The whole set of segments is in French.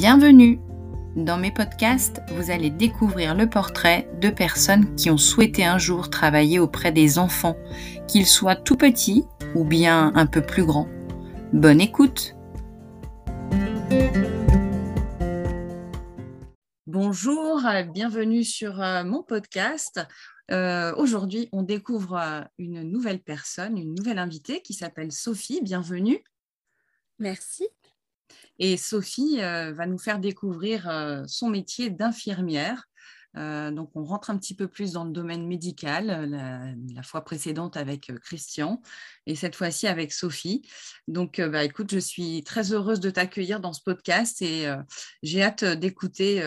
Bienvenue Dans mes podcasts, vous allez découvrir le portrait de personnes qui ont souhaité un jour travailler auprès des enfants, qu'ils soient tout petits ou bien un peu plus grands. Bonne écoute Bonjour, bienvenue sur euh, mon podcast. Euh, aujourd'hui, on découvre euh, une nouvelle personne, une nouvelle invitée qui s'appelle Sophie. Bienvenue. Merci. Et Sophie euh, va nous faire découvrir euh, son métier d'infirmière. Euh, donc, on rentre un petit peu plus dans le domaine médical, la, fois précédente avec Christian et cette fois-ci avec Sophie. Donc, bah, écoute, je suis très heureuse de t'accueillir dans ce podcast et j'ai hâte d'écouter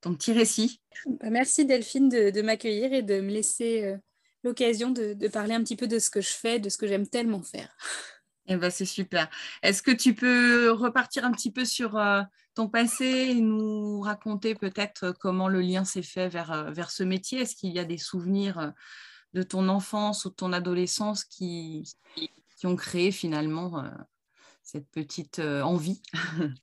ton petit récit. Bah, merci Delphine de, m'accueillir et de me laisser l'occasion de, parler un petit peu de ce que je fais, de ce que j'aime tellement faire. Eh ben, c'est super. Est-ce que tu peux repartir un petit peu sur euh, ton passé et nous raconter peut-être euh, comment le lien s'est fait vers, euh, vers ce métier? Est-ce qu'il y a des souvenirs de ton enfance ou de ton adolescence qui, qui ont créé finalement cette petite envie?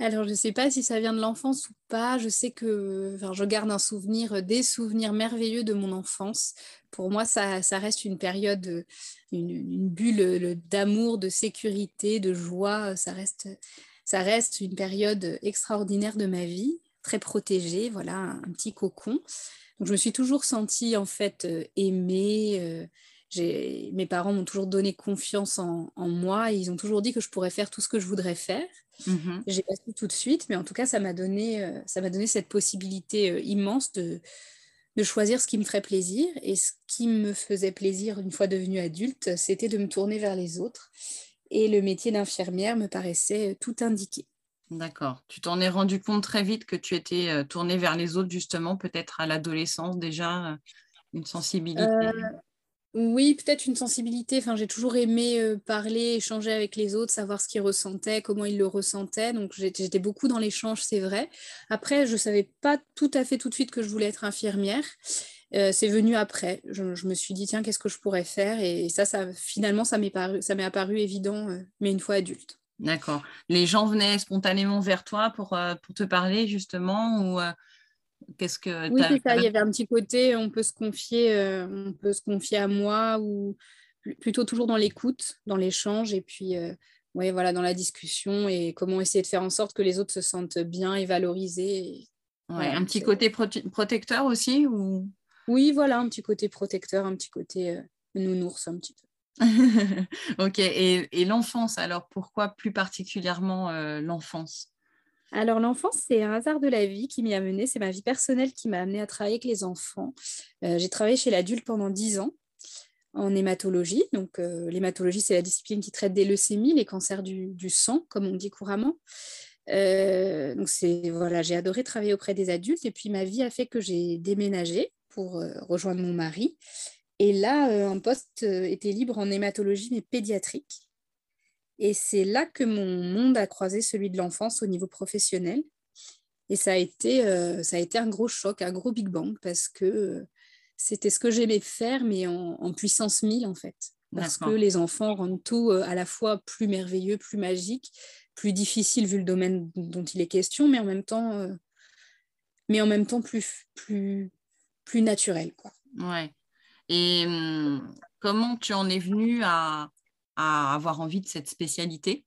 Alors, je ne sais pas si ça vient de l'enfance ou pas. Je sais que enfin, je garde un souvenir, des souvenirs merveilleux de mon enfance. Pour moi, ça, ça reste une période, une, bulle d'amour, de sécurité, de joie. Ça reste, ça reste une période extraordinaire de ma vie, très protégée, voilà, un, petit cocon. Donc, je me suis toujours sentie en fait aimée. Euh, mes parents m'ont toujours donné confiance en, moi et ils ont toujours dit que je pourrais faire tout ce que je voudrais faire. Mmh J'ai pas su tout de suite, mais en tout cas, ça m'a donné, euh, ça m'a donné cette possibilité euh, immense de, de choisir ce qui me ferait plaisir. Et ce qui me faisait plaisir une fois devenue adulte, c'était de me tourner vers les autres. Et le métier d'infirmière me paraissait euh, tout indiqué. D'accord. Tu t'en es rendu compte très vite que tu étais tournée vers les autres, justement, peut-être à l'adolescence déjà, une sensibilité? Oui, peut-être une sensibilité. Enfin, j'ai toujours aimé parler, échanger avec les autres, savoir ce qu'ils ressentaient, comment ils le ressentaient. Donc, j'étais beaucoup dans l'échange, c'est vrai. Après, je ne savais pas tout à fait tout de suite que je voulais être infirmière. C'est venu après. Je, me suis dit, tiens, qu'est-ce que je pourrais faire? Et ça, finalement, ça m'est apparu évident, mais une fois adulte. D'accord. Les gens venaient spontanément vers toi pour, pour te parler, justement, ou Qu'est-ce que oui, c'est ça. Il y avait un petit côté, on peut se confier, euh, on peut se confier à moi ou plutôt toujours dans l'écoute, dans l'échange et puis euh, ouais, voilà, dans la discussion et comment essayer de faire en sorte que les autres se sentent bien et valorisés. ouais, un petit côté protecteur aussi ou? Oui, voilà, un petit côté protecteur, un petit côté euh, nounours un petit peu. ok, et, et l'enfance, alors pourquoi plus particulièrement l'enfance? Alors l'enfance, c'est un hasard de la vie qui m'y a mené. C'est ma vie personnelle qui m'a amené à travailler avec les enfants. Euh, j'ai travaillé chez l'adulte pendant dix ans en hématologie. Donc euh, l'hématologie, c'est la discipline qui traite des leucémies, les cancers du, sang, comme on dit couramment. Euh, donc voilà, j'ai adoré travailler auprès des adultes. Et puis ma vie a fait que j'ai déménagé pour rejoindre mon mari. Et là, un poste était libre en hématologie, mais pédiatrique. Et c'est là que mon monde a croisé celui de l'enfance au niveau professionnel. Et ça a été, euh, ça a été un gros choc, un gros Big Bang, parce que euh, c'était ce que j'aimais faire, mais en, puissance 1000 en fait. Parce que les enfants rendent tout euh, à la fois plus merveilleux, plus magique, plus difficile vu le domaine dont il est question, mais en même temps, mais en même temps plus, plus, plus naturel. Quoi. Ouais. Et hum, comment tu en es venu à, avoir envie de cette spécialité?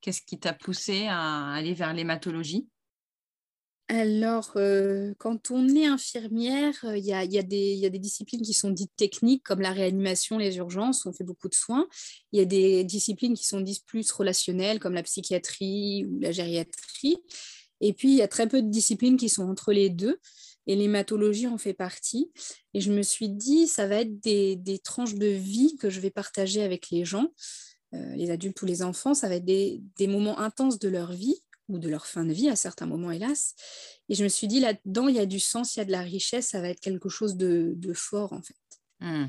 Qu'est-ce qui t'a poussé à aller vers l'hématologie? Alors, euh, quand on est infirmière, euh, il y, a, des disciplines qui sont dites techniques, comme la réanimation, les urgences, on fait beaucoup de soins. Il y a des disciplines qui sont dites plus relationnelles, comme la psychiatrie ou la gériatrie. Et puis, il y a très peu de disciplines qui sont entre les deux et l'hématologie en fait partie. Et je me suis dit, ça va être des, tranches de vie que je vais partager avec les gens, euh, les adultes ou les enfants. Ça va être des, moments intenses de leur vie ou de leur fin de vie à certains moments, hélas. Et je me suis dit, là-dedans, il y a du sens, il y a de la richesse, ça va être quelque chose de, fort en fait. Hmm.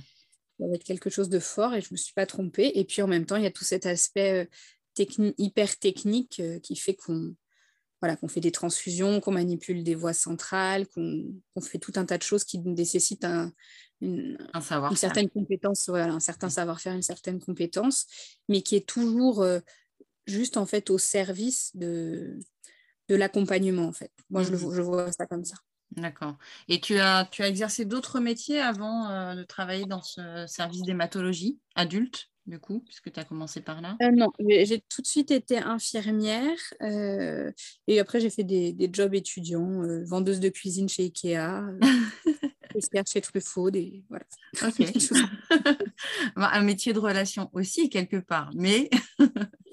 Ça va être quelque chose de fort et je ne me suis pas trompée. Et puis en même temps, il y a tout cet aspect euh, hyper technique euh, qui fait qu'on voilà, qu'on fait des transfusions, qu'on manipule des voies centrales, qu'on fait tout un tas de choses qui nécessitent un, une, savoir une certaine compétence, voilà, un certain savoir-faire, une certaine compétence, mais qui est toujours euh, juste en fait au service de, de l'accompagnement, en fait. Moi, je, le, Mhm. je vois ça comme ça. D'accord. Et tu as, tu as exercé d'autres métiers avant euh, de travailler dans ce service d'hématologie adulte, du coup, puisque tu as commencé par là? Euh, non, j'ai tout de suite été infirmière euh, et après j'ai fait des, des jobs étudiants, euh, vendeuse de cuisine chez Ikea, chez Truffaut, des, voilà. Ok. Bah, Un métier de relation aussi, quelque part, mais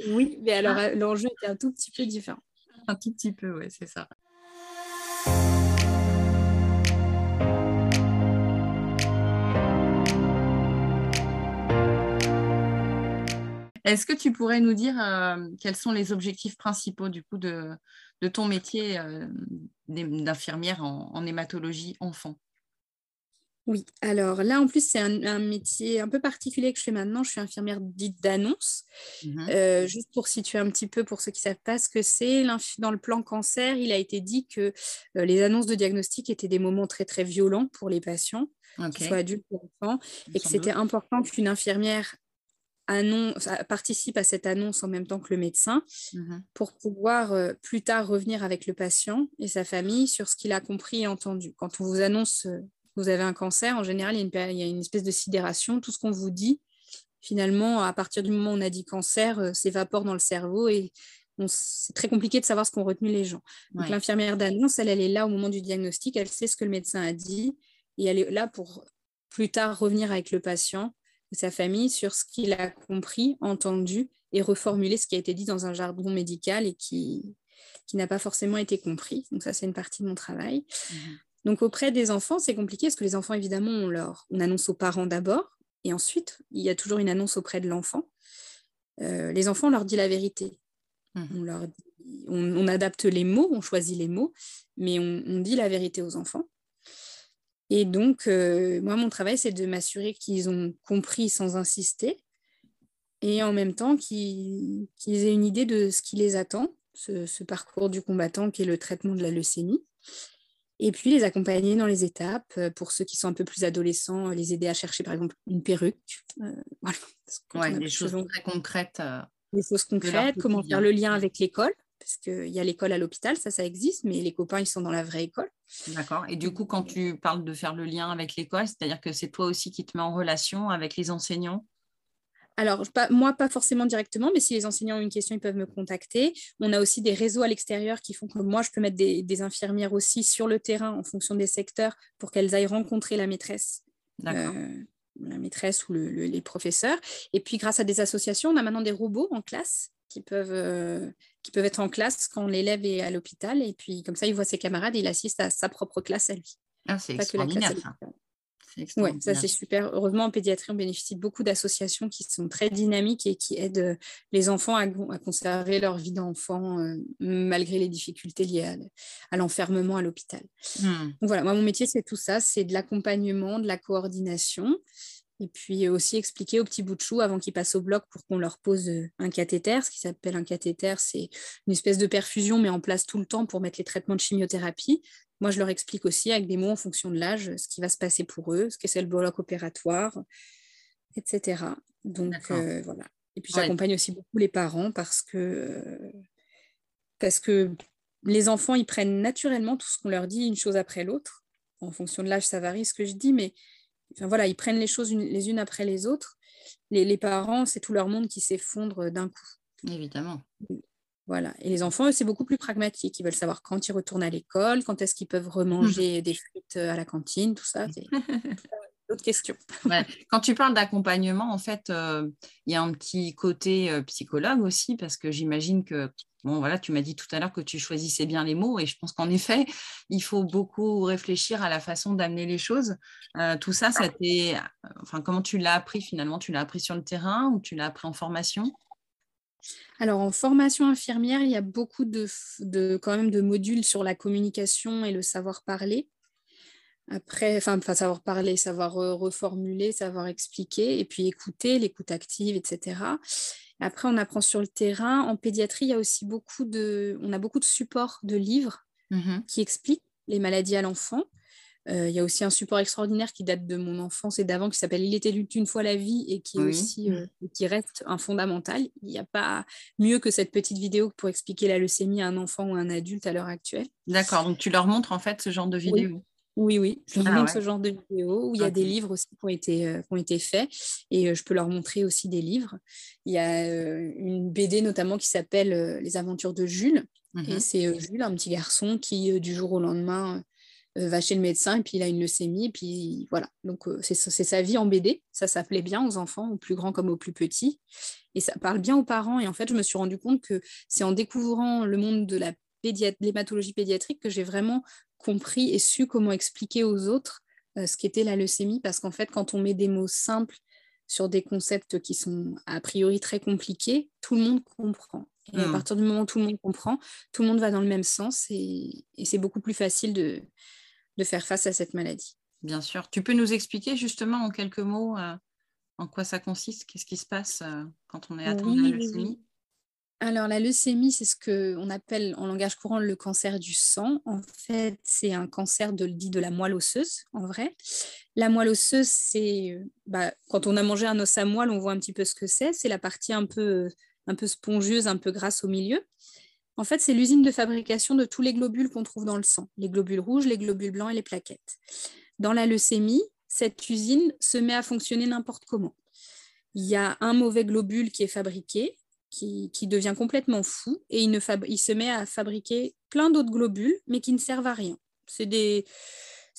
oui, mais alors l'enjeu était un tout petit peu différent. un tout petit peu, ouais, c'est ça. Est-ce que tu pourrais nous dire euh, quels sont les objectifs principaux du coup de, de ton métier euh, d'infirmière en, en hématologie enfant? Oui, alors là en plus c'est un, un métier un peu particulier que je fais maintenant. Je suis infirmière dite d'annonce. Mhm. Euh, juste pour situer un petit peu pour ceux qui ne savent pas ce que c'est, dans le plan cancer, il a été dit que les annonces de diagnostic étaient des moments très très violents pour les patients, Ok. qu'ils soient adultes ou enfants, et que c'était important qu'une infirmière annonce, participe à cette annonce en même temps que le médecin Mhm. pour pouvoir euh, plus tard revenir avec le patient et sa famille sur ce qu'il a compris et entendu. Quand on vous annonce euh, que vous avez un cancer, en général, il y a une, péri- il y a une espèce de sidération. Tout ce qu'on vous dit, finalement, à partir du moment où on a dit cancer, euh, s'évapore dans le cerveau et c'est très compliqué de savoir ce qu'ont retenu les gens. Donc Ouais. l'infirmière d'annonce, elle, elle est là au moment du diagnostic, elle sait ce que le médecin a dit et elle est là pour plus tard revenir avec le patient sa famille sur ce qu'il a compris, entendu et reformuler ce qui a été dit dans un jargon médical et qui, qui n'a pas forcément été compris. Donc ça, c'est une partie de mon travail. Mhm. Donc auprès des enfants, c'est compliqué parce que les enfants, évidemment, on, leur, on annonce aux parents d'abord et ensuite, il y a toujours une annonce auprès de l'enfant. Euh, les enfants, on leur dit la vérité. Mhm. On, leur dit- on- on adapte les mots, on choisit les mots, mais on, on dit la vérité aux enfants. Et donc, euh, moi, mon travail, c'est de m'assurer qu'ils ont compris sans insister et en même temps qu'ils aient une idée de ce qui les attend, ce, ce parcours du combattant qui est le traitement de la leucémie. Et puis les accompagner dans les étapes, euh, pour ceux qui sont un peu plus adolescents, les aider à chercher par exemple une perruque. euh, voilà. Ouais, des choses très concrètes. euh, des choses concrètes, comment faire le lien avec l'école, parce qu'il y a l'école à l'hôpital, ça, ça existe, mais les copains, ils sont dans la vraie école. D'accord. Et du coup, quand tu parles de faire le lien avec l'école, c'est-à-dire que c'est toi aussi qui te mets en relation avec les enseignants? Alors, pas, moi, pas forcément directement, mais si les enseignants ont une question, ils peuvent me contacter. On a aussi des réseaux à l'extérieur qui font que moi, je peux mettre des, des infirmières aussi sur le terrain en fonction des secteurs pour qu'elles aillent rencontrer la maîtresse. D'accord. euh, la maîtresse ou le- le- les professeurs. Et puis, grâce à des associations, on a maintenant des robots en classe qui peuvent, euh, qui peuvent être en classe quand l'élève est à l'hôpital. Et puis, comme ça, il voit ses camarades et il assiste à sa propre classe à lui. Ah, c'est Pas que la classe à extraordinaire, Oui, ça c'est super. Heureusement, en pédiatrie, on bénéficie de beaucoup d'associations qui sont très dynamiques et qui aident euh, les enfants à, à conserver leur vie d'enfant euh, malgré les difficultés liées à, l'enfermement à l'hôpital. Donc voilà, moi, mon métier, c'est tout ça, c'est de l'accompagnement, de la coordination. Et puis aussi expliquer aux petits bouts de chou avant qu'ils passent au bloc pour qu'on leur pose euh, un cathéter. Ce qui s'appelle un cathéter, c'est une espèce de perfusion, mais en place tout le temps pour mettre les traitements de chimiothérapie. Moi, je leur explique aussi avec des mots en fonction de l'âge ce qui va se passer pour eux, ce que c'est le bloc opératoire, etc. Donc euh, voilà. Et puis Ouais. j'accompagne aussi beaucoup les parents parce que, euh, parce que les enfants, ils prennent naturellement tout ce qu'on leur dit une chose après l'autre. En fonction de l'âge, ça varie ce que je dis, mais enfin, voilà, ils prennent les choses une- les unes après les autres. Les, les parents, c'est tout leur monde qui s'effondre d'un coup. Évidemment. Voilà. Et les enfants, eux, c'est beaucoup plus pragmatique. Ils veulent savoir quand ils retournent à l'école, quand est-ce qu'ils peuvent remanger des frites à la cantine, tout ça. D'autres questions. Ouais. Quand tu parles d'accompagnement, en fait, euh, il y a un petit côté euh, psychologue aussi, parce que j'imagine que, bon, voilà, tu m'as dit tout à l'heure que tu choisissais bien les mots, et je pense qu'en effet, il faut beaucoup réfléchir à la façon d'amener les choses. Euh, tout ça, ça t'est, enfin, comment tu l'as appris finalement? Tu l'as appris sur le terrain ou tu l'as appris en formation? Alors, en formation infirmière, il y a beaucoup de, de, quand même de modules sur la communication et le savoir parler. Après, enfin, savoir parler, savoir reformuler, savoir expliquer, et puis écouter, l'écoute active, etc. Après, on apprend sur le terrain. En pédiatrie, il y a aussi beaucoup de, on a beaucoup de supports de livres Mhm. qui expliquent les maladies à l'enfant. Il y a aussi un support extraordinaire qui date de mon enfance et d'avant qui s'appelle Il était une fois la vie et qui, est aussi, qui reste un fondamental. Il n'y a pas mieux que cette petite vidéo pour expliquer la leucémie à un enfant ou à un adulte à l'heure actuelle. D'accord, donc tu leur montres en fait ce genre de vidéo? Oui, oui, je leur ah montre ce genre de vidéo où il y a des livres aussi qui ont été, euh, qui ont été faits et euh, je peux leur montrer aussi des livres. Il y a euh, une BD notamment qui s'appelle Les aventures de Jules et mmh c'est Jules, un petit garçon qui du jour au lendemain va chez le médecin et puis il a une leucémie et puis voilà. Donc c'est sa vie en BD, ça s'appelait bien aux enfants, aux plus grands comme aux plus petits et ça parle bien aux parents et en fait je me suis rendu compte que c'est en découvrant le monde de la l'hématologie pédiatrique que j'ai vraiment compris et su comment expliquer aux autres euh, ce qu'était la leucémie, parce qu'en fait, quand on met des mots simples sur des concepts qui sont a priori très compliqués, tout le monde comprend. Et à hmm. partir du moment où tout le monde comprend, tout le monde va dans le même sens et, c'est beaucoup plus facile de, de, faire face à cette maladie. Bien sûr. Tu peux nous expliquer justement en quelques mots euh, en quoi ça consiste? Qu'est-ce qui se passe euh, quand on est atteint de la leucémie? Alors, la leucémie, c'est ce qu'on appelle en langage courant le cancer du sang. En fait, c'est un cancer de, dit de la moelle osseuse, en vrai. La moelle osseuse, c'est bah, quand on a mangé un os à moelle, on voit un petit peu ce que c'est. C'est la partie un peu, un peu spongieuse, un peu grasse au milieu. En fait, c'est l'usine de fabrication de tous les globules qu'on trouve dans le sang, les globules rouges, les globules blancs et les plaquettes. Dans la leucémie, cette usine se met à fonctionner n'importe comment. Il y a un mauvais globule qui est fabriqué, qui, devient complètement fou et il, ne il se met à fabriquer plein d'autres globules, mais qui ne servent à rien. C'est des...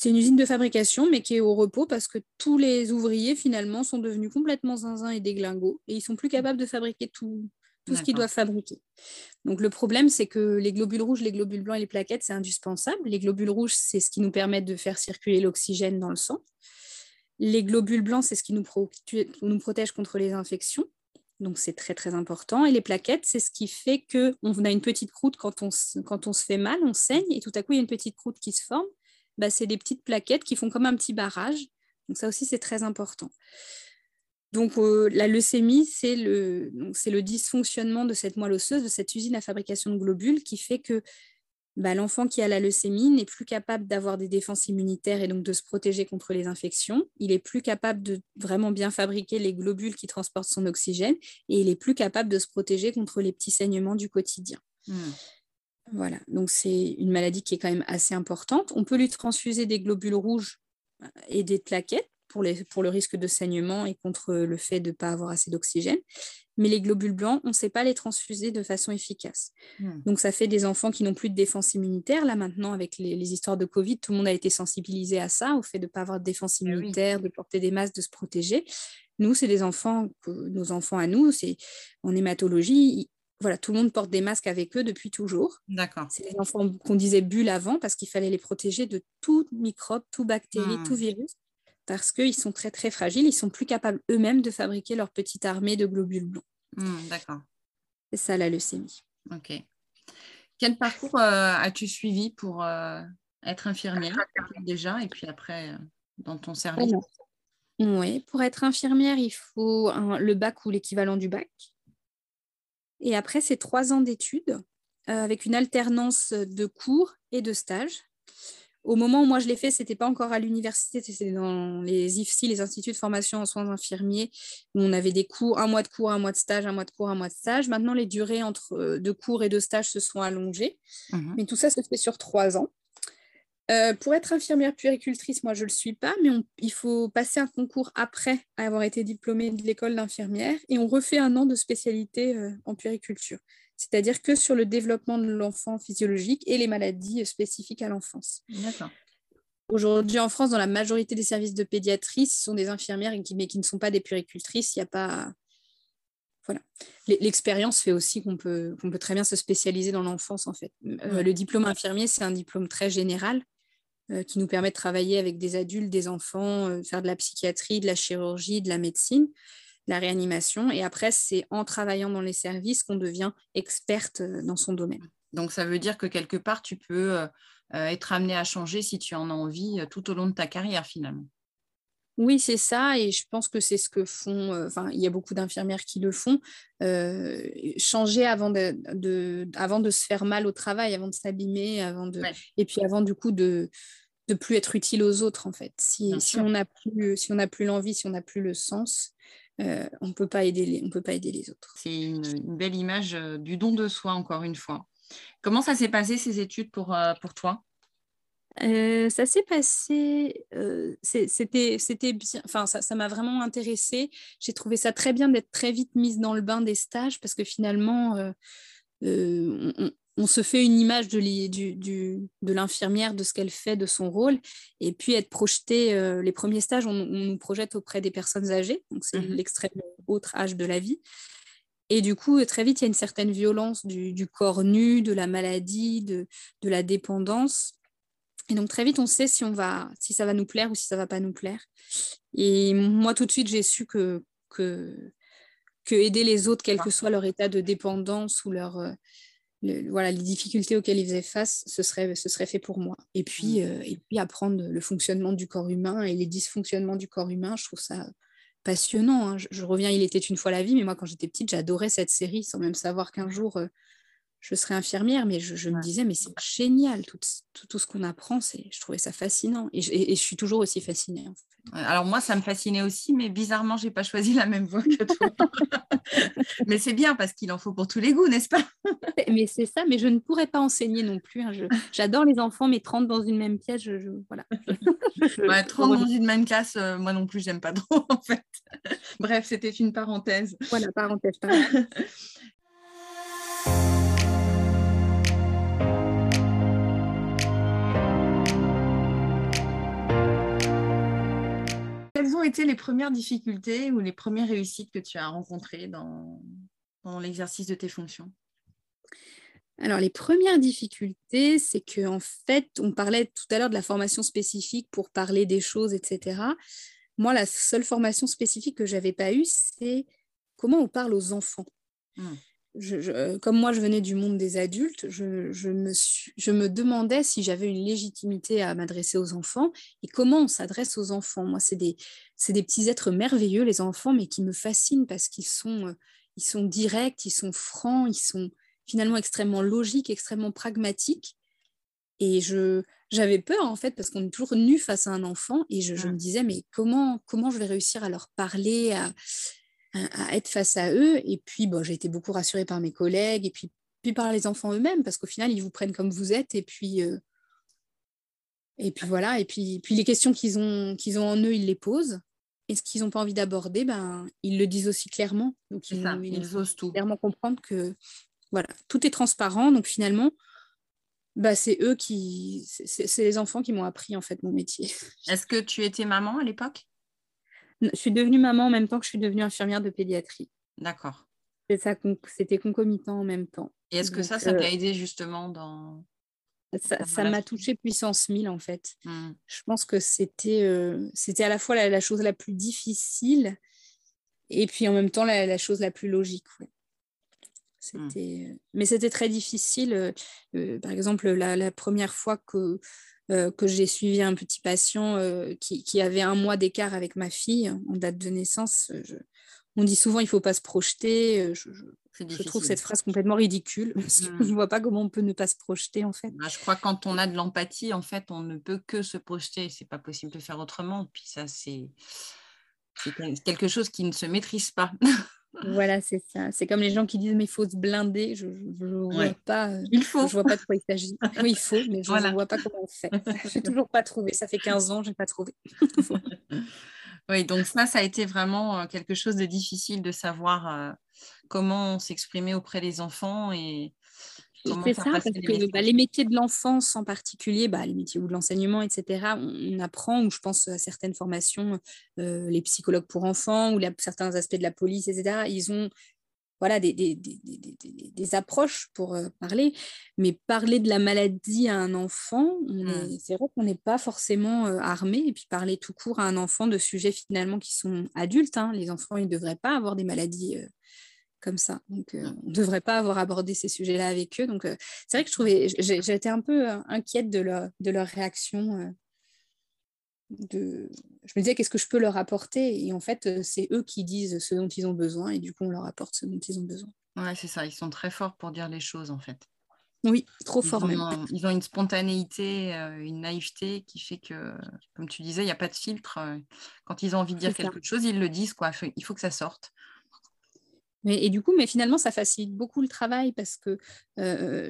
Une usine de fabrication, mais qui est au repos parce que tous les ouvriers, finalement, sont devenus complètement zinzin et déglingos et ils sont plus capables de fabriquer tout, tout ce qu'ils doivent fabriquer. Donc le problème, c'est que les globules rouges, les globules blancs et les plaquettes, c'est indispensable. Les globules rouges, c'est ce qui nous permet de faire circuler l'oxygène dans le sang. Les globules blancs, c'est ce qui nous, nous, protège contre les infections. Donc c'est très très important. Et les plaquettes, c'est ce qui fait qu'on a une petite croûte quand on, on se fait mal, on saigne, et tout à coup il y a une petite croûte qui se forme. Bah, c'est des petites plaquettes qui font comme un petit barrage. Donc ça aussi c'est très important. Donc euh, la leucémie, c'est le dysfonctionnement de cette moelle osseuse, de cette usine à fabrication de globules qui fait que bah, l'enfant qui a la leucémie n'est plus capable d'avoir des défenses immunitaires et donc de se protéger contre les infections. Il est plus capable de vraiment bien fabriquer les globules qui transportent son oxygène et il est plus capable de se protéger contre les petits saignements du quotidien. Hmm. Voilà, donc c'est une maladie qui est quand même assez importante. On peut lui transfuser des globules rouges et des plaquettes pour, les, pour le risque de saignement et contre le fait de ne pas avoir assez d'oxygène mais les globules blancs, on ne sait pas les transfuser de façon efficace. Hmm. Donc ça fait des enfants qui n'ont plus de défense immunitaire. Là maintenant, avec les, histoires de Covid, tout le monde a été sensibilisé à ça, au fait de ne pas avoir de défense eh immunitaire, de porter des masques, de se protéger. Nous, c'est des enfants, nos enfants à nous, c'est en hématologie, voilà, tout le monde porte des masques avec eux depuis toujours. D'accord. C'est les enfants qu'on disait bulles avant parce qu'il fallait les protéger de tout microbe, tout bactérie, hmm. tout virus parce qu'ils sont très très fragiles, ils sont plus capables eux-mêmes de fabriquer leur petite armée de globules blancs. Hmm, d'accord. C'est ça la leucémie. Ok. Quel parcours euh, as-tu suivi pour euh, être infirmière déjà et puis après euh, dans ton service? Oui, pour être infirmière, il faut le bac ou l'équivalent du bac. Et après, c'est trois ans d'études avec une alternance de cours et de stages. Au moment où moi je l'ai fait, ce n'était pas encore à l'université, c'était dans les IFSI, les instituts de formation en soins infirmiers, où on avait des cours, un mois de cours, un mois de stage, un mois de cours, un mois de stage. Maintenant, les durées entre euh, de cours et de stage se sont allongées, mmh mais tout ça se fait sur trois ans. Euh, pour être infirmière puéricultrice, moi je ne le suis pas, mais il faut passer un concours après avoir été diplômée de l'école d'infirmière et on refait un an de spécialité euh, en puériculture c'est-à-dire que sur le développement de l'enfant physiologique et les maladies spécifiques à l'enfance. Aujourd'hui, en France, dans la majorité des services de pédiatrie, ce sont des infirmières, mais qui ne sont pas des puéricultrices. Il n'y a pas. Voilà. L'expérience fait aussi qu'on peut, peut très bien se spécialiser dans l'enfance, en fait. Euh, le diplôme infirmier, c'est un diplôme très général euh, qui nous permet de travailler avec des adultes, des enfants, euh, faire de la psychiatrie, de la chirurgie, de la médecine la réanimation. Et après, c'est en travaillant dans les services qu'on devient experte euh, dans son domaine. Donc, ça veut dire que quelque part, tu peux euh, euh, être amené à changer si tu en as envie tout au long de ta carrière, finalement. Oui, c'est ça, et je pense que c'est ce que font, enfin, il y a beaucoup d'infirmières qui le font, changer avant de, avant de se faire mal au travail, avant de s'abîmer, avant de, et puis avant du coup de, de plus être utile aux autres en fait. Si, on n'a plus, si on plus l'envie, si on n'a plus le sens, euh, on ne peut pas aider les, on peut pas aider les autres. C'est une, belle image euh, du don de soi encore une fois. Comment ça s'est passé ces études pour, euh, pour toi? Ça s'est passé, c'était, c'était bien, enfin ça, m'a vraiment intéressée. J'ai trouvé ça très bien d'être très vite mise dans le bain des stages parce que finalement, on, on se fait une image de, de l'infirmière, de ce qu'elle fait, de son rôle, et puis être projeté, euh, les premiers stages, on, nous projette auprès des personnes âgées, donc c'est mmh l'extrême autre âge de la vie. Et du coup, très vite, il y a une certaine violence du, corps nu, de la maladie, de, la dépendance. Et donc très vite, on sait si, on va, si ça va nous plaire ou si ça va pas nous plaire. Et moi, tout de suite, j'ai su que, que, que aider les autres, quel que soit leur état de dépendance ou leur... Euh, voilà, les difficultés auxquelles ils faisaient face, ce serait, ce serait fait pour moi. Et puis, mmh. euh, et puis apprendre le fonctionnement du corps humain et les dysfonctionnements du corps humain, je trouve ça passionnant. Hein. Je, reviens, il était une fois la vie, mais moi quand j'étais petite, j'adorais cette série sans même savoir qu'un jour euh, je serais infirmière, mais je, me disais, mais c'est génial, tout, tout, ce qu'on apprend, je trouvais ça fascinant. Et, je suis toujours aussi fascinée. Alors moi, ça me fascinait aussi, mais bizarrement, je n'ai pas choisi la même voie que toi. mais c'est bien parce qu'il en faut pour tous les goûts, n'est-ce pas? Mais c'est ça, mais je ne pourrais pas enseigner non plus. Hein. J'adore les enfants, mais 30 dans une même pièce, je, voilà. 30 dans une même classe, euh, moi non plus, j'aime pas trop en fait. Bref, c'était une parenthèse. Voilà, parenthèse. parenthèse. quelles ont été les premières difficultés ou les premières réussites que tu as rencontrées dans, l'exercice de tes fonctions? Alors, les premières difficultés, c'est qu'en en fait, on parlait tout à l'heure de la formation spécifique pour parler des choses, etc. Moi, la seule formation spécifique que je n'avais pas eue, c'est comment on parle aux enfants. Mmh. Euh, comme moi, je venais du monde des adultes, je, me, demandais si j'avais une légitimité à m'adresser aux enfants et comment on s'adresse aux enfants. Moi, c'est des, des, petits êtres merveilleux, les enfants, mais qui me fascinent parce qu'ils sont, euh, ils sont directs, ils sont francs, ils sont finalement extrêmement logiques, extrêmement pragmatiques. Et je, j'avais peur, en fait, parce qu'on est toujours nu face à un enfant et je, je, me disais, mais comment, comment je vais réussir à leur parler, à à, être face à eux. Et puis, bon, j'ai été beaucoup rassurée par mes collègues et puis, puis par les enfants eux-mêmes, parce qu'au final, ils vous prennent comme vous êtes. Et puis, euh, et puis voilà. Et puis, puis les questions qu'ils ont, qu'ils ont en eux, ils les posent. Et ce qu'ils n'ont pas envie d'aborder, ben, ils le disent aussi clairement. Donc, ils, ça, ils, osent tout. Clairement comprendre que voilà, tout est transparent. Donc, finalement, bah, c'est eux qui. C'est les enfants qui m'ont appris, en fait, mon métier. Est-ce que tu étais maman à l'époque? Je suis devenue maman en même temps que je suis devenue infirmière de pédiatrie. D'accord. C'était concomitant en même temps. Et est-ce que ça, ça t'a euh, aidé justement dans... Ça m'a touché puissance 1000 en fait. Mmh. Je pense que c'était euh, c'était à la fois la, chose la plus difficile et puis en même temps la, chose la plus logique. Ouais. C'était, euh, Mais c'était très difficile. par exemple, la, première fois que euh, que j'ai suivi un petit patient euh, qui, avait un mois d'écart avec ma fille en date de naissance. Euh, on dit souvent il ne faut pas se projeter. Je, trouve cette phrase complètement ridicule parce que je ne mmh. vois pas comment on peut ne pas se projeter en fait. Bah, je crois que quand on a de l'empathie, en fait, on ne peut que se projeter. C'est pas possible de faire autrement. Puis ça, c'est quelque chose qui ne se maîtrise pas. Voilà, c'est ça. C'est comme les gens qui disent mais il faut se blinder. Je ne vois pas. Euh, il faut. Je vois pas de quoi il s'agit. Oui, il faut, mais je ne vois pas comment on fait. Je n'ai toujours pas trouvé. Ça fait 15 ans, je n'ai pas trouvé. oui, donc ça, ça a été vraiment euh, quelque chose de difficile de savoir euh, comment s'exprimer auprès des enfants et c'est ça, parce que bah, les métiers de l'enfance en particulier, bah, les métiers ou de l'enseignement, etc., on, apprend, ou je pense à certaines formations, euh, les psychologues pour enfants ou certains aspects de la police, etc., ils ont voilà, des, des, des, des approches pour euh, parler, mais parler de la maladie à un enfant, mmh. c'est vrai qu'on n'est pas forcément euh, armé, et puis parler tout court à un enfant de sujets finalement qui sont adultes, hein. les enfants, ils ne devraient pas avoir des maladies comme ça. Donc, euh, on ne devrait pas avoir abordé ces sujets-là avec eux. Donc, euh, c'est vrai que je trouvais, été un peu euh, inquiète de leur, de leur réaction. de... Je me disais, qu'est-ce que je peux leur apporter? Et en fait, c'est eux qui disent ce dont ils ont besoin, et du coup, on leur apporte ce dont ils ont besoin. Ouais, c'est ça. Ils sont très forts pour dire les choses, en fait. Oui, trop ils fort ont, même. Ils ont une spontanéité, une naïveté qui fait que, comme tu disais, il n'y a pas de filtre. Quand ils ont envie de dire quelque chose, ils le disent. Quoi. Il faut que ça sorte. Et du coup, mais finalement, ça facilite beaucoup le travail parce que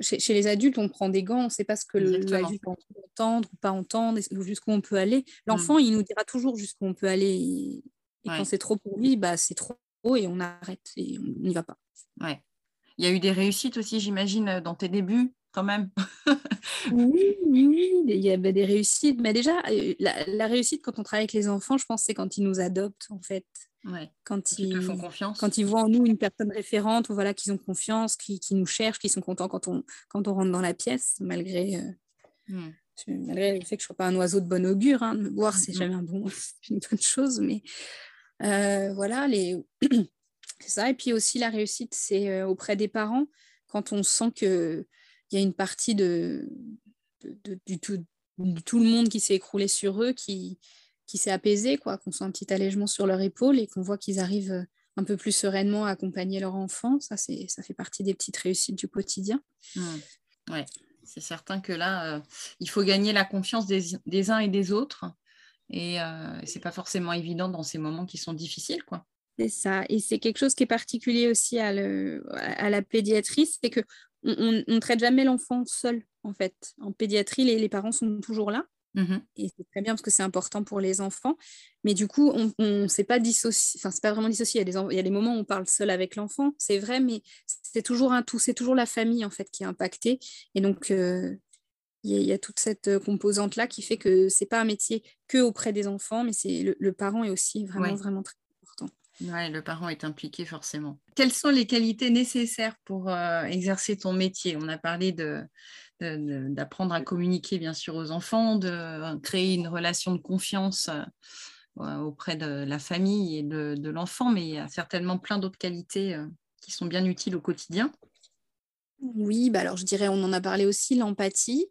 chez, les adultes, on prend des gants, on ne sait pas ce que l'adulte va entendre ou pas entendre, jusqu'où on peut aller. L'enfant, mmh. il nous dira toujours jusqu'où on peut aller. Et, quand c'est trop pour lui, bah, c'est trop et on arrête et on n'y va pas. Ouais. Il y a eu des réussites aussi, j'imagine, dans tes débuts, quand même. Oui, oui, il y a des réussites. Mais déjà, euh, la, réussite quand on travaille avec les enfants, je pense, c'est quand ils nous adoptent, en fait. Quand, ils, font confiance. Quand ils voient en nous une personne référente, voilà, qu'ils ont confiance, qui, nous cherchent, qui sont contents quand on, quand on rentre dans la pièce, malgré, euh, hmm. malgré le fait que je ne sois pas un oiseau de bon augure. Hein, me voir, c'est hmm. jamais un bon, une bonne chose. Mais euh, voilà, les. C'est ça. Et puis aussi, la réussite, c'est auprès des parents, quand on sent qu'il y a une partie de, du, tout, tout, le monde qui s'est écroulé sur eux, qui, qui s'est apaisé, quoi, qu'on sent un petit allègement sur leur épaule et qu'on voit qu'ils arrivent euh, un peu plus sereinement à accompagner leur enfant. Ça, ça fait partie des petites réussites du quotidien. Mmh. Ouais. C'est certain que là, euh, il faut gagner la confiance des, des uns et des autres. Et euh, ce n'est pas forcément évident dans ces moments qui sont difficiles. quoi. C'est ça. Et c'est quelque chose qui est particulier aussi à, la pédiatrie, c'est que on ne traite jamais l'enfant seul, en fait. En pédiatrie, les, parents sont toujours là. Mmh Et c'est très bien parce que c'est important pour les enfants. Mais du coup, on ne s'est pas dissocié. Enfin, c'est pas vraiment dissocié. Il y, a des, il y a des moments où on parle seul avec l'enfant, c'est vrai, mais c'est toujours un tout. C'est toujours la famille, en fait, qui est impactée. Et donc, euh, il y, a toute cette composante-là qui fait que c'est pas un métier que auprès des enfants, mais c'est le, parent est aussi vraiment, vraiment très oui, le parent est impliqué forcément. Quelles sont les qualités nécessaires pour euh, exercer ton métier? On a parlé d'apprendre à communiquer bien sûr aux enfants, de créer une relation de confiance euh, auprès de la famille et de, l'enfant, mais il y a certainement plein d'autres qualités euh, qui sont bien utiles au quotidien. Oui, bah alors je dirais, on en a parlé aussi, l'empathie.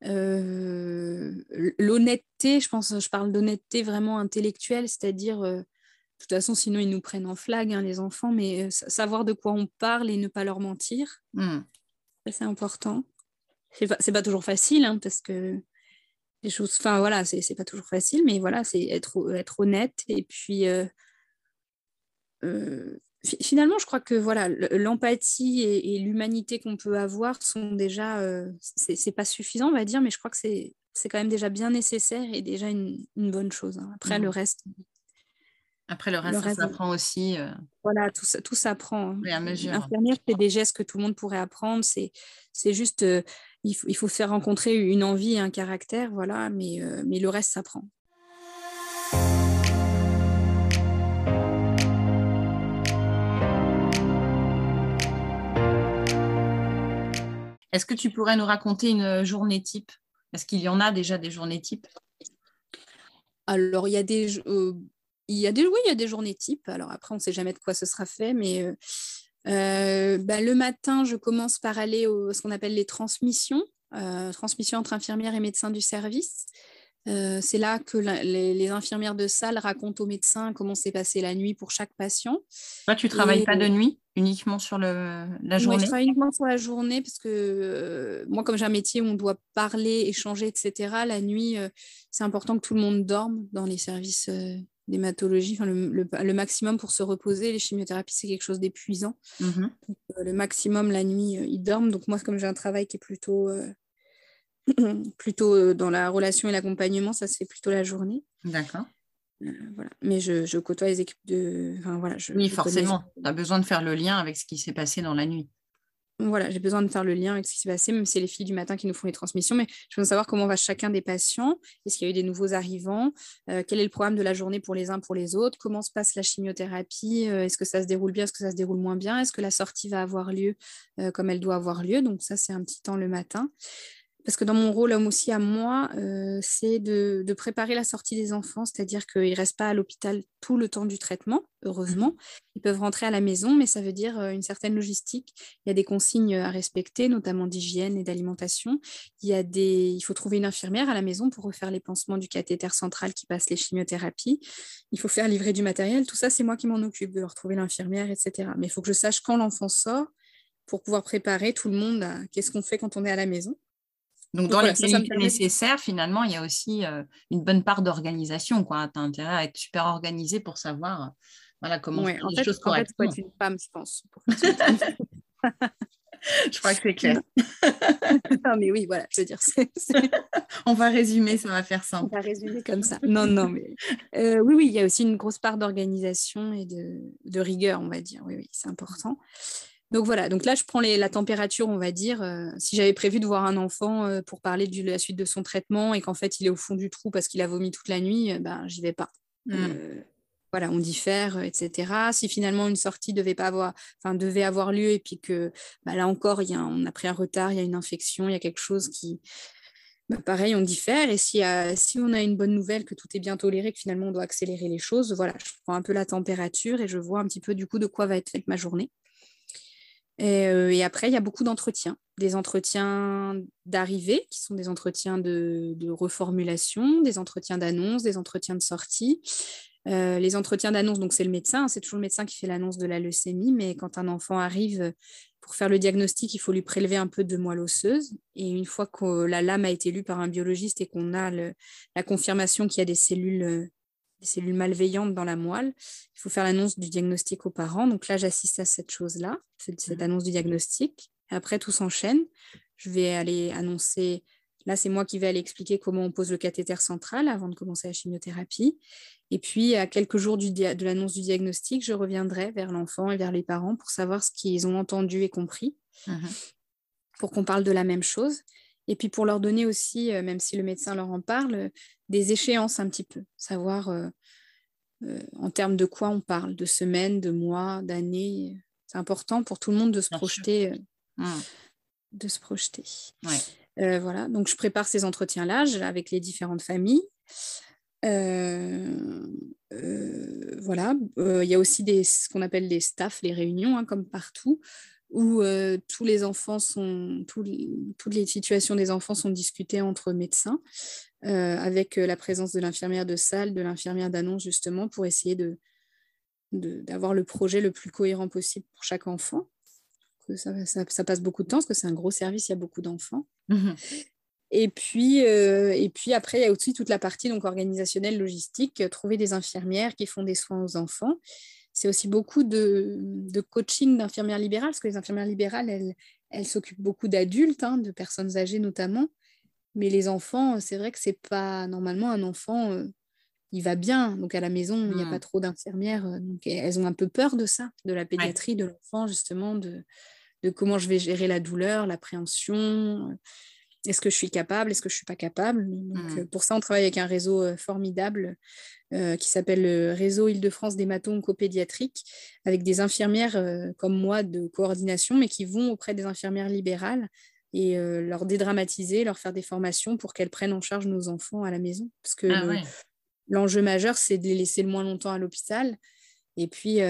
l'honnêteté, je pense, je parle d'honnêteté vraiment intellectuelle, c'est-à-dire toute façon, sinon, ils nous prennent en flag, hein, les enfants, mais euh, savoir de quoi on parle et ne pas leur mentir, mmh. c'est important. C'est pas, pas toujours facile, hein, parce que les choses, enfin voilà, c'est pas toujours facile, mais voilà, c'est être, être honnête. Et puis, euh, euh, finalement, je crois que voilà, l'empathie et, l'humanité qu'on peut avoir sont déjà, c'est pas suffisant, on va dire, mais je crois que c'est quand même déjà bien nécessaire et déjà une, bonne chose. Hein. Après, le mmh. reste, après, le reste, ça s'apprend aussi. Euh, voilà, tout, ça, tout s'apprend. L'infirmière fait des gestes que tout le monde pourrait apprendre. C'est, c'est juste, euh, il, faut, il, faut, faire rencontrer une envie un caractère, voilà, mais, euh, mais le reste s'apprend. Est-ce que tu pourrais nous raconter une journée type? Est-ce qu'il y en a déjà des journées types? Alors, il y a des, il y a des, oui, il y a des journées types. Alors après, on ne sait jamais de quoi ce sera fait, mais euh, euh, bah, le matin, je commence par aller au ce qu'on appelle les transmissions, euh, transmissions entre infirmières et médecins du service. c'est là que les, infirmières de salle racontent aux médecins comment s'est passée la nuit pour chaque patient. Toi, tu ne travailles pas de nuit, uniquement sur le, la journée Moi, je travaille uniquement sur la journée parce que moi, comme j'ai un métier où on doit parler, échanger, etc., la nuit, c'est important que tout le monde dorme dans les services d'hématologie, enfin, le, maximum pour se reposer. Les chimiothérapies, c'est quelque chose d'épuisant. Mmh euh, le maximum, la nuit, euh, ils dorment. Donc moi, comme j'ai un travail qui est plutôt, euh, plutôt dans la relation et l'accompagnement, ça se fait plutôt la journée. D'accord. voilà. Mais je, je, côtoie les équipes de... Enfin, voilà, je, oui, forcément. Tu as besoin de faire le lien avec ce qui s'est passé dans la nuit voilà, j'ai besoin de faire le lien avec ce qui s'est passé, même si c'est les filles du matin qui nous font les transmissions, mais je veux savoir comment va chacun des patients, est-ce qu'il y a eu des nouveaux arrivants, euh, quel est le programme de la journée pour les uns, pour les autres, comment se passe la chimiothérapie, euh, est-ce que ça se déroule bien, est-ce que ça se déroule moins bien, est-ce que la sortie va avoir lieu euh, comme elle doit avoir lieu, donc ça c'est un petit temps le matin parce que dans mon rôle homme aussi à moi, euh, c'est de, préparer la sortie des enfants, c'est-à-dire qu'ils ne restent pas à l'hôpital tout le temps du traitement, heureusement. Mmh. Ils peuvent rentrer à la maison, mais ça veut dire euh, une certaine logistique. Il y a des consignes à respecter, notamment d'hygiène et d'alimentation. Il, y a des... il faut trouver une infirmière à la maison pour refaire les pansements du cathéter central qui passe les chimiothérapies. Il faut faire livrer du matériel. Tout ça, c'est moi qui m'en occupe, de retrouver l'infirmière, etc. Mais il faut que je sache quand l'enfant sort pour pouvoir préparer tout le monde à qu'est-ce qu'on fait quand on est à la maison. Donc, dans les qualités nécessaires, finalement, il y a aussi euh, une bonne part d'organisation. Tu as intérêt à être super organisé pour savoir voilà, comment faire les choses correctement. En fait, il faut être une femme, je pense. je crois que c'est clair. non, mais oui, voilà, je veux dire. On va résumer, ça va faire simple. On va résumer comme ça. Non, non, mais euh, oui, oui, il y a aussi une grosse part d'organisation et de, de, rigueur, on va dire. Oui, oui, c'est important. Donc voilà, donc là, je prends la température, on va dire. Euh, si j'avais prévu de voir un enfant euh, pour parler de la suite de son traitement et qu'en fait, il est au fond du trou parce qu'il a vomi toute la nuit, ben, j'y vais pas. Mmh voilà, on diffère, etc. Si finalement une sortie devait pas avoir, enfin devait avoir lieu et puis que bah, là encore, y a, on a pris un retard, il y a une infection, il y a quelque chose qui, bah, pareil, on diffère. Et si, si on a une bonne nouvelle que tout est bien toléré, que finalement on doit accélérer les choses, voilà, je prends un peu la température et je vois un petit peu du coup de quoi va être faite ma journée. Et, et après, il y a beaucoup d'entretiens, des entretiens d'arrivée qui sont des entretiens de, reformulation, des entretiens d'annonce, des entretiens de sortie. Euh, les entretiens d'annonce, donc c'est le médecin, c'est toujours le médecin qui fait l'annonce de la leucémie, mais quand un enfant arrive euh, pour faire le diagnostic, il faut lui prélever un peu de moelle osseuse. Et une fois que la lame a été lue par un biologiste et qu'on a la confirmation qu'il y a des cellules, euh, des cellules malveillantes dans la moelle, il faut faire l'annonce du diagnostic aux parents. Donc là, j'assiste à cette chose-là, cette, mmh. annonce du diagnostic. Et après, tout s'enchaîne. Je vais aller annoncer Là, c'est moi qui vais aller expliquer comment on pose le cathéter central avant de commencer la chimiothérapie. Et puis, à quelques jours de l'annonce du diagnostic, je reviendrai vers l'enfant et vers les parents pour savoir ce qu'ils ont entendu et compris, mmh pour qu'on parle de la même chose. Et puis, pour leur donner aussi, euh, même si le médecin leur en parle, des échéances un petit peu, savoir euh, euh, en termes de quoi on parle, de semaines, de mois, d'années. C'est important pour tout le monde de se projeter. Mmh. De se projeter. Euh, voilà, donc je prépare ces entretiens-là avec les différentes familles. Euh, euh, voilà, il y a aussi des, ce qu'on appelle les staffs, les réunions, hein, comme partout, où tous les enfants sont, toutes les situations des enfants sont discutées entre médecins, avec la présence de l'infirmière de salle, de l'infirmière d'annonce, justement, pour essayer de, d'avoir le projet le plus cohérent possible pour chaque enfant ça, passe beaucoup de temps parce que c'est un gros service, il y a beaucoup d'enfants. Mmh et puis, euh, et puis après, il y a aussi toute la partie donc, organisationnelle, logistique, euh, trouver des infirmières qui font des soins aux enfants. C'est aussi beaucoup de, coaching d'infirmières libérales, parce que les infirmières libérales, elles, elles s'occupent beaucoup d'adultes, hein, de personnes âgées notamment. Mais les enfants, c'est vrai que c'est pas normalement un enfant, euh, il va bien. Donc à la maison, il n'y a mmh. pas trop d'infirmières. donc elles ont un peu peur de ça, de la pédiatrie de l'enfant, justement, de, de comment je vais gérer la douleur, l'appréhension. Euh, est-ce que je suis capable Est-ce que je ne suis pas capable? Mmh. euh, Pour ça, on travaille avec un réseau euh, formidable qui s'appelle le réseau Île-de-France d'hémato-oncopédiatrique, avec des infirmières comme moi de coordination, mais qui vont auprès des infirmières libérales et leur dédramatiser, leur faire des formations pour qu'elles prennent en charge nos enfants à la maison. Parce que ah l'enjeu majeur, c'est de les laisser le moins longtemps à l'hôpital. Et puis,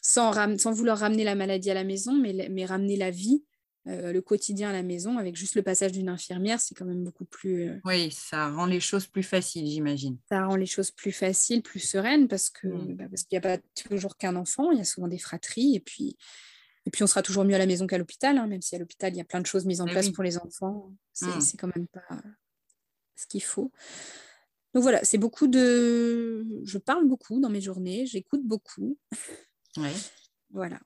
sans, sans, vouloir ramener la maladie à la maison, mais, mais ramener la vie, euh, le quotidien à la maison, avec juste le passage d'une infirmière, c'est quand même beaucoup plus... Euh, oui, ça rend les choses plus faciles, j'imagine. Ça rend les choses plus faciles, plus sereines, parce que mmh. bah, parce qu'il n'y a pas toujours qu'un enfant, il y a souvent des fratries, et puis... Et puis, on sera toujours mieux à la maison qu'à l'hôpital, hein, même si à l'hôpital, il y a plein de choses mises en place pour les enfants. Mmh. C'est quand même pas ce qu'il faut. Donc voilà, c'est beaucoup de... Je parle beaucoup dans mes journées, j'écoute beaucoup. Voilà.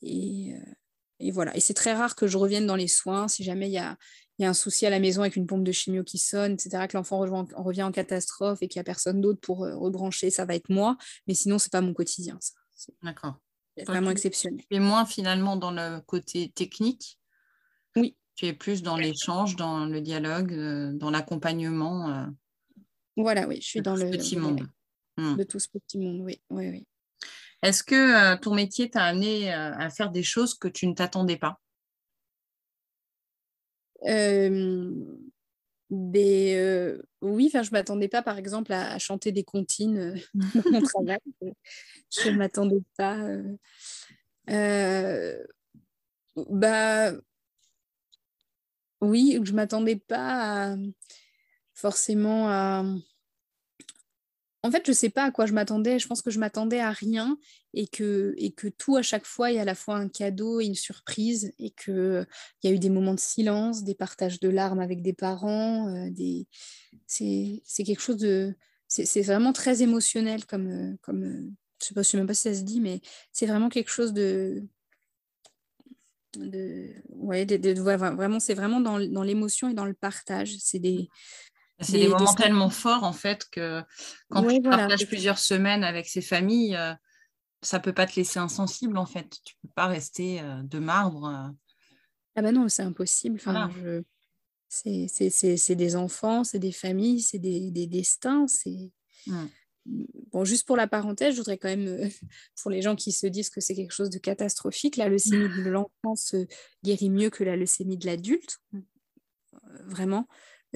Et, euh, et, voilà. Et c'est très rare que je revienne dans les soins. Si jamais il y a, y a, un souci à la maison avec une pompe de chimio qui sonne, etc., que l'enfant revient en catastrophe et qu'il n'y a personne d'autre pour euh, rebrancher, ça va être moi. Mais sinon, ce n'est pas mon quotidien. D'accord. C'est vraiment exceptionnel. Tu es moins finalement dans le côté technique? Oui. Tu es plus dans l'échange, dans le dialogue, euh, dans l'accompagnement. Voilà, oui, je suis dans le petit monde. Hmm. De tout ce petit monde, oui, oui, oui. Est-ce que euh, ton métier t'a amené euh, à faire des choses que tu ne t'attendais pas? Euh, Oui, enfin, je ne m'attendais pas, par exemple, à, chanter des comptines dans mon travail. je ne m'attendais pas. bah, oui, je ne m'attendais pas forcément à en fait, je ne sais pas à quoi je m'attendais. Je pense que je m'attendais à rien et que, et que tout, à chaque fois, il y a à la fois un cadeau et une surprise et qu'il y a eu des moments de silence, des partages de larmes avec des parents. Euh. C'est quelque chose de... C'est vraiment très émotionnel comme... Euh, comme euh, je sais sais même pas si ça se dit, mais c'est vraiment quelque chose de... de... Ouais, de, vraiment, c'est vraiment dans, dans l'émotion et dans le partage. C'est des, c'est des, moments tellement forts en fait que quand tu partages plusieurs semaines avec ces familles, ça euh, ça peut pas te laisser insensible en fait. Tu peux pas rester euh, de marbre. Euh. Ah ben non, c'est impossible. Enfin, C'est des enfants, c'est des familles, c'est des, des, destins. C'est mmh. bon. Juste pour la parenthèse, je voudrais quand même pour les gens qui se disent que c'est quelque chose de catastrophique, la leucémie de l'enfant se guérit mieux que la leucémie de l'adulte. Vraiment.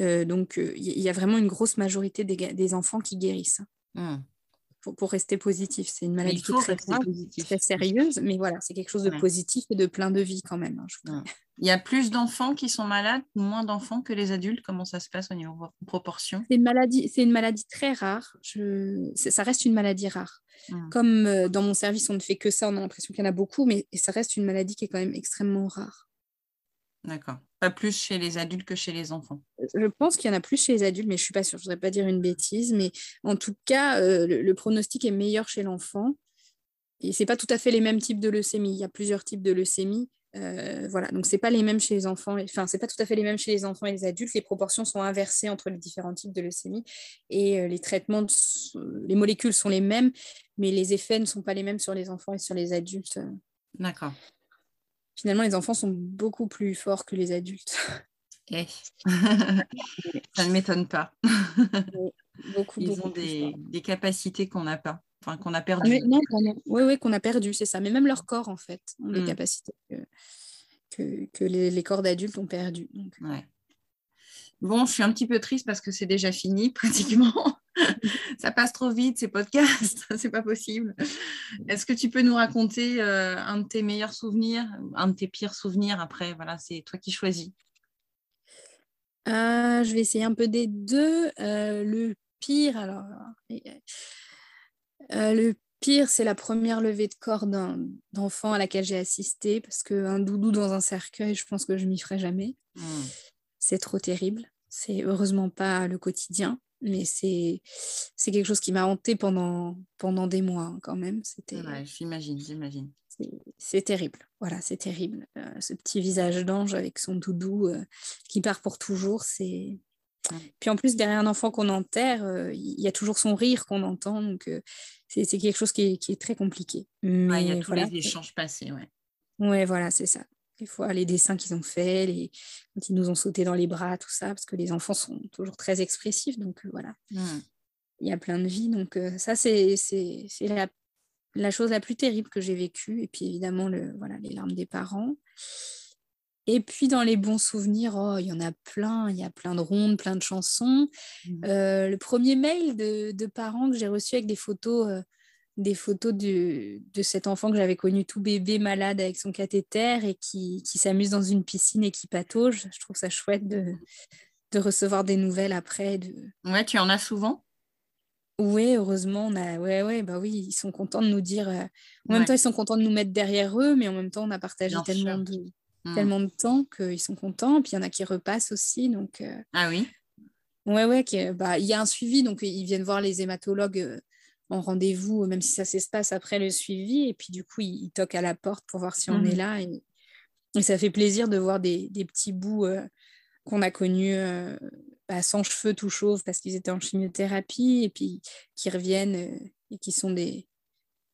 Euh, donc, il euh, y, a vraiment une grosse majorité des, enfants qui guérissent. Mmh. Pour, rester positif, c'est une maladie qui est très, sérieuse, mais voilà, c'est quelque chose de positif et de plein de vie quand même. Hein. Il y a plus d'enfants qui sont malades moins d'enfants que les adultes? Comment ça se passe au niveau proportion? C'est une maladie, c'est une maladie très rare. Je... Ça reste une maladie rare. Mmh. Comme euh, dans mon service, on ne fait que ça, on a l'impression qu'il y en a beaucoup, mais ça reste une maladie qui est quand même extrêmement rare. D'accord. Pas plus chez les adultes que chez les enfants. Je pense qu'il y en a plus chez les adultes, mais je ne suis pas sûre. Je ne voudrais pas dire une bêtise. Mais en tout cas, euh, le, pronostic est meilleur chez l'enfant. Et ce n'est pas tout à fait les mêmes types de leucémie. Il y a plusieurs types de leucémie. Euh, voilà, donc c'est pas les mêmes chez les enfants, enfin c'est pas tout à fait les mêmes chez les enfants et les adultes. Les proportions sont inversées entre les différents types de leucémie et euh, les traitements, les molécules sont les mêmes, mais les effets ne sont pas les mêmes sur les enfants et sur les adultes. D'accord finalement, les enfants sont beaucoup plus forts que les adultes. Eh. ça ne m'étonne pas. beaucoup, Ils ont des, capacités qu'on n'a pas, enfin qu'on a perdu. Oui, oui, qu'on a perdu, c'est ça. Mais même leur corps, en fait, ont des hmm. capacités que, que, les, corps d'adultes ont perdu. Ouais. Bon, je suis un petit peu triste parce que c'est déjà fini pratiquement. ça passe trop vite ces podcasts, c'est pas possible. Est-ce que tu peux nous raconter euh, un de tes meilleurs souvenirs, un de tes pires souvenirs? Après Voilà, c'est toi qui choisis. Euh, je vais essayer un peu des deux. Euh, le pire, alors, le pire, c'est la première levée de corps d'enfant à laquelle j'ai assisté parce qu'un doudou dans un cercueil, je pense que je m'y ferai jamais. Hmm. C'est trop terrible. C'est heureusement pas le quotidien mais c'est c'est quelque chose qui m'a hanté pendant pendant des mois hein, quand même. C'était j'imagine j'imagine. c'est terrible. Voilà c'est terrible. Euh, ce petit visage d'ange avec son doudou euh, qui part pour toujours c'est puis en plus derrière un enfant qu'on enterre euh, il y a toujours son rire qu'on entend donc c'est quelque chose qui est, qui est très compliqué. Il y a tous les échanges passés ouais. Ouais voilà c'est ça des fois les dessins qu'ils ont faits, les... quand ils nous ont sauté dans les bras, tout ça, parce que les enfants sont toujours très expressifs, donc euh, voilà. Mmh. Il y a plein de vie, donc euh, ça c'est la, la, chose la plus terrible que j'ai vécue, et puis évidemment le, voilà, les larmes des parents. Et puis dans les bons souvenirs, oh, il y en a plein, il y a plein de rondes, plein de chansons. Mmh. Euh, le premier mail de, de parents que j'ai reçu avec des photos des photos de, de cet enfant que j'avais connu tout bébé malade avec son cathéter et qui, qui s'amuse dans une piscine et qui patauge. Je trouve ça chouette de, de recevoir des nouvelles après. De... Ouais, tu en as souvent? Oui, heureusement, on a... ouais, ouais, bah oui, ils sont contents de nous dire. Euh, en même temps, ils sont contents de nous mettre derrière eux, mais en même temps, on a partagé tellement de, hmm. tellement de temps qu'ils sont contents. Puis il y en a qui repassent aussi. Donc, euh, Ah oui? Ouais, ouais, bah, il y a un suivi, donc ils viennent voir les hématologues euh, en rendez-vous, même si ça s'espace après le suivi. Et puis, du coup, il, toque à la porte pour voir si on est mmh. là. Et, ça fait plaisir de voir des, petits bouts euh, qu'on a connus euh, bah, sans cheveux, tout chauve, parce qu'ils étaient en chimiothérapie, et puis qui reviennent euh, et qui sont des,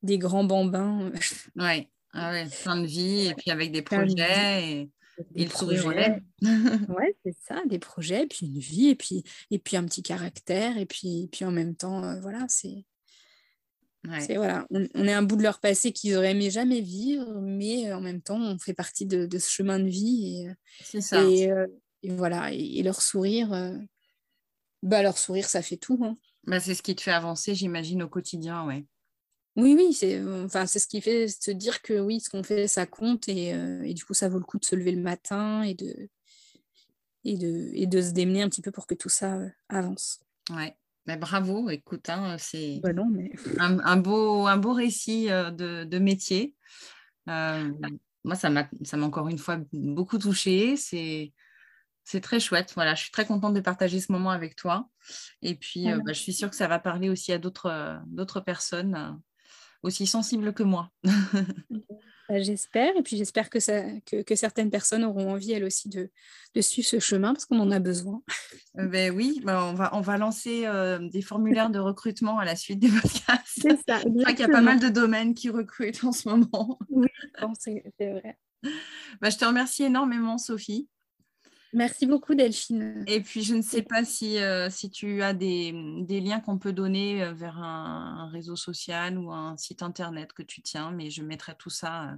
des grands bambins. ouais. Ah ouais, fin de vie, et puis avec des projets. Et... Des projets. ouais, c'est ça, des projets, puis une vie, et puis, et puis un petit caractère, et puis, puis en même temps, voilà, c'est voilà, on, est un bout de leur passé qu'ils auraient aimé jamais vivre, mais euh, en même temps, on fait partie de, ce chemin de vie. Et, euh, c'est ça. Euh, et, voilà, et, leur sourire, bah, leur sourire, ça fait tout. Hein. Bah, c'est ce qui te fait avancer, j'imagine, au quotidien, ouais. Oui, oui, c'est enfin, ce qui fait se dire que oui, ce qu'on fait, ça compte, et, du coup, ça vaut le coup de se lever le matin et de, et de, et de se démener un petit peu pour que tout ça avance. Ouais. Mais bravo, écoute, hein, c'est bah mais... un, beau, un beau récit de, de métier. moi, ça m'a encore une fois beaucoup touchée. C'est c'est très chouette. Voilà, je suis très contente de partager ce moment avec toi. Et puis, bah, je suis sûre que ça va parler aussi à d'autres personnes aussi sensibles que moi. Bah, j'espère. Et puis, j'espère que, que, certaines personnes auront envie, elles aussi, de, suivre ce chemin parce qu'on en a besoin. Euh, ben oui, ben on, va, on va lancer euh, des formulaires de recrutement à la suite des podcasts. C'est ça. Je crois qu'il y a pas mal de domaines qui recrutent en ce moment. Oui, c'est vrai. Ben, je te remercie énormément, Sophie. Merci beaucoup Delphine. Et puis je ne sais pas si, euh, si tu as des, liens qu'on peut donner euh, vers un, réseau social ou un site internet que tu tiens, mais je mettrai tout ça euh,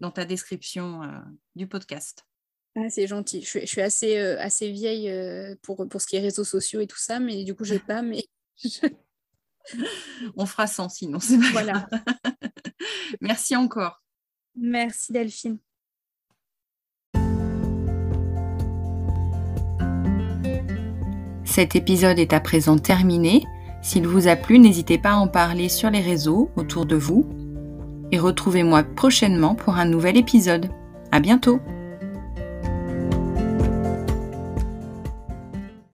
dans ta description du podcast. Ah, c'est gentil. Je, suis assez, assez vieille pour, pour ce qui est réseaux sociaux et tout ça, mais du coup, je n'ai pas. Mais On fera sans sinon, pas Voilà. Merci encore. Merci Delphine. Cet épisode est à présent terminé. S'il vous a plu, n'hésitez pas à en parler sur les réseaux autour de vous. Et retrouvez-moi prochainement pour un nouvel épisode. À bientôt!